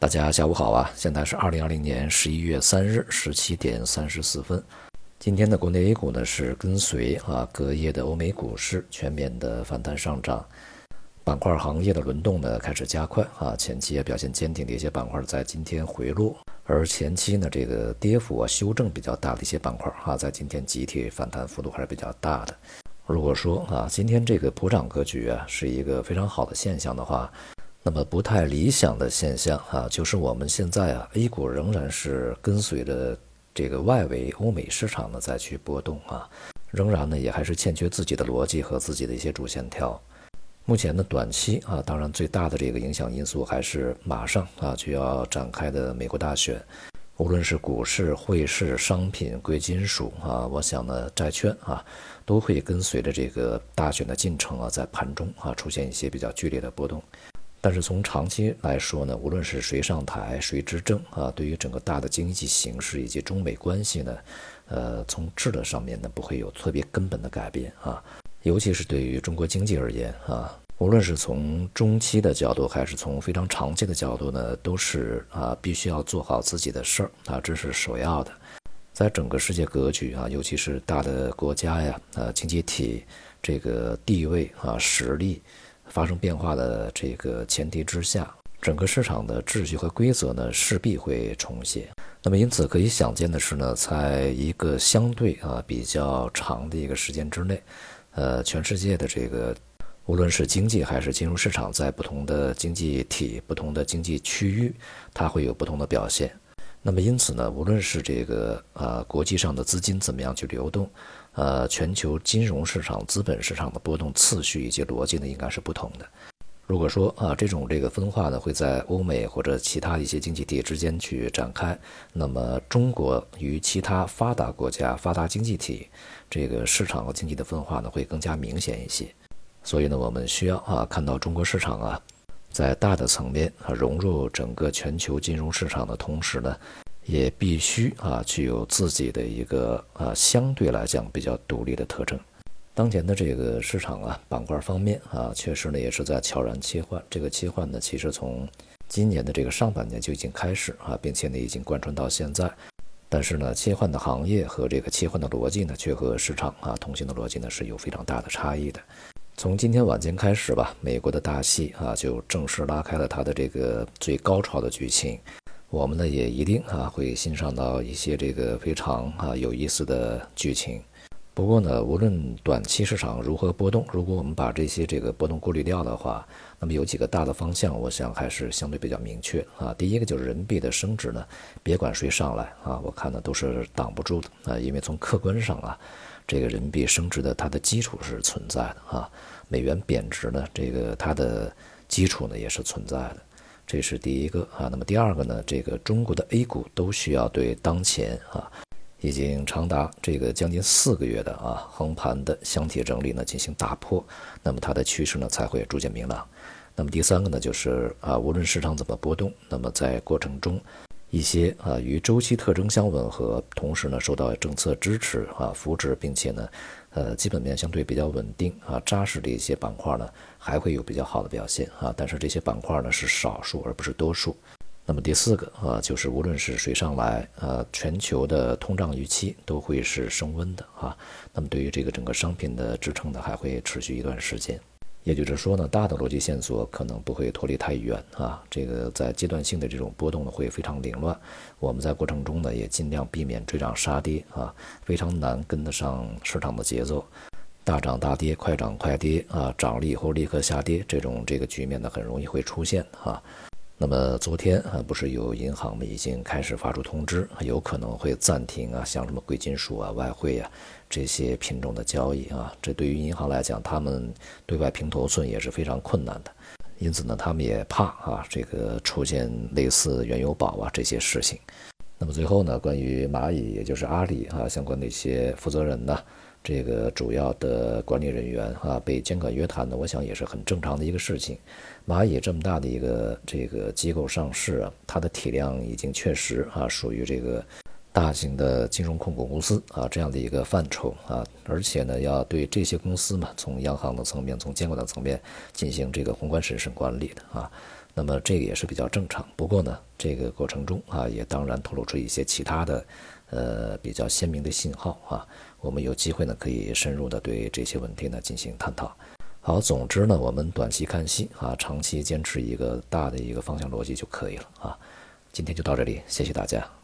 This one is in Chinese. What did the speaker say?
大家下午好啊！现在是二零二零年十一月三日十七点三十四分。今天的国内 A 股呢是跟随啊隔夜的欧美股市全面的反弹上涨，板块行业的轮动呢开始加快啊。前期也表现坚挺的一些板块在今天回落，而前期呢这个跌幅啊修正比较大的一些板块啊，在今天集体反弹幅度还是比较大的。如果说啊今天这个普涨格局啊是一个非常好的现象的话，那么不太理想的现象啊，就是我们现在啊，A 股仍然是跟随着这个外围欧美市场呢再去波动啊，仍然呢也还是欠缺自己的逻辑和自己的一些主线条。目前呢，短期啊，当然最大的这个影响因素还是马上啊就要展开的美国大选，无论是股市、汇市、商品、贵金属啊，我想呢，债券啊，都会跟随着这个大选的进程啊，在盘中啊出现一些比较剧烈的波动。但是从长期来说呢，无论是谁上台谁执政啊，对于整个大的经济形势以及中美关系呢，呃，从质的上面呢不会有特别根本的改变啊。尤其是对于中国经济而言啊，无论是从中期的角度还是从非常长期的角度呢，都是啊必须要做好自己的事儿啊，这是首要的。在整个世界格局啊，尤其是大的国家呀啊经济体这个地位啊实力。发生变化的这个前提之下，整个市场的秩序和规则呢势必会重写。那么因此可以想见的是呢，在一个相对啊比较长的一个时间之内，呃，全世界的这个无论是经济还是金融市场，在不同的经济体、不同的经济区域，它会有不同的表现。那么因此呢，无论是这个呃国际上的资金怎么样去流动。呃，全球金融市场、资本市场的波动次序以及逻辑呢，应该是不同的。如果说啊，这种这个分化呢，会在欧美或者其他一些经济体之间去展开，那么中国与其他发达国家、发达经济体这个市场和经济的分化呢，会更加明显一些。所以呢，我们需要啊，看到中国市场啊，在大的层面啊融入整个全球金融市场的同时呢。也必须啊具有自己的一个啊相对来讲比较独立的特征。当前的这个市场啊板块方面啊，确实呢也是在悄然切换。这个切换呢，其实从今年的这个上半年就已经开始啊，并且呢已经贯穿到现在。但是呢，切换的行业和这个切换的逻辑呢，却和市场啊通行的逻辑呢是有非常大的差异的。从今天晚间开始吧，美国的大戏啊就正式拉开了它的这个最高潮的剧情。我们呢也一定啊会欣赏到一些这个非常啊有意思的剧情。不过呢，无论短期市场如何波动，如果我们把这些这个波动过滤掉的话，那么有几个大的方向，我想还是相对比较明确啊。第一个就是人民币的升值呢，别管谁上来啊，我看呢都是挡不住的啊，因为从客观上啊，这个人民币升值的它的基础是存在的啊，美元贬值呢，这个它的基础呢也是存在的。这是第一个啊，那么第二个呢？这个中国的 A 股都需要对当前啊，已经长达这个将近四个月的啊横盘的箱体整理呢进行打破，那么它的趋势呢才会逐渐明朗。那么第三个呢，就是啊，无论市场怎么波动，那么在过程中，一些啊与周期特征相吻合，同时呢受到政策支持啊扶持，并且呢。呃，基本面相对比较稳定啊，扎实的一些板块呢，还会有比较好的表现啊。但是这些板块呢是少数而不是多数。那么第四个啊，就是无论是谁上来，呃，全球的通胀预期都会是升温的啊。那么对于这个整个商品的支撑呢，还会持续一段时间。也就是说呢，大的逻辑线索可能不会脱离太远啊。这个在阶段性的这种波动呢，会非常凌乱。我们在过程中呢，也尽量避免追涨杀跌啊，非常难跟得上市场的节奏。大涨大跌，快涨快跌啊，涨了以后立刻下跌，这种这个局面呢，很容易会出现啊。那么昨天啊，不是有银行们已经开始发出通知，有可能会暂停啊，像什么贵金属啊、外汇啊这些品种的交易啊。这对于银行来讲，他们对外平头寸也是非常困难的。因此呢，他们也怕啊，这个出现类似原油宝啊这些事情。那么最后呢，关于蚂蚁，也就是阿里啊相关的一些负责人呢。这个主要的管理人员啊，被监管约谈呢，我想也是很正常的一个事情。蚂蚁这么大的一个这个机构上市啊，它的体量已经确实啊属于这个大型的金融控股公司啊这样的一个范畴啊，而且呢，要对这些公司嘛，从央行的层面、从监管的层面进行这个宏观审慎管理的啊，那么这个也是比较正常。不过呢，这个过程中啊，也当然透露出一些其他的呃比较鲜明的信号啊。我们有机会呢，可以深入的对这些问题呢进行探讨。好，总之呢，我们短期看戏啊，长期坚持一个大的一个方向逻辑就可以了啊。今天就到这里，谢谢大家。